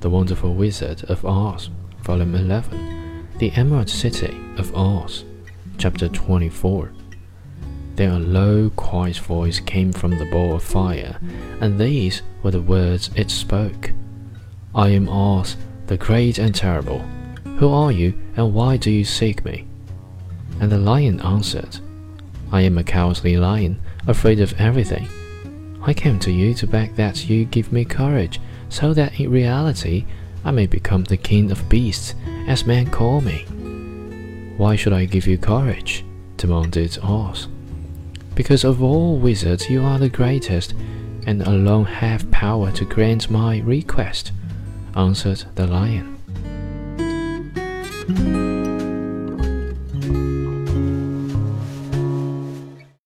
The Wonderful Wizard of Oz, Volume 11, The Emerald City of Oz, Chapter 24. Then a low, quiet voice came from the ball of fire, and these were the words it spoke I am Oz, the great and terrible. Who are you, and why do you seek me? And the lion answered, I am a cowardly lion, afraid of everything. I came to you to beg that you give me courage, so that in reality I may become the king of beasts, as men call me. Why should I give you courage? demanded Oz. Because of all wizards you are the greatest, and alone have power to grant my request, answered the lion.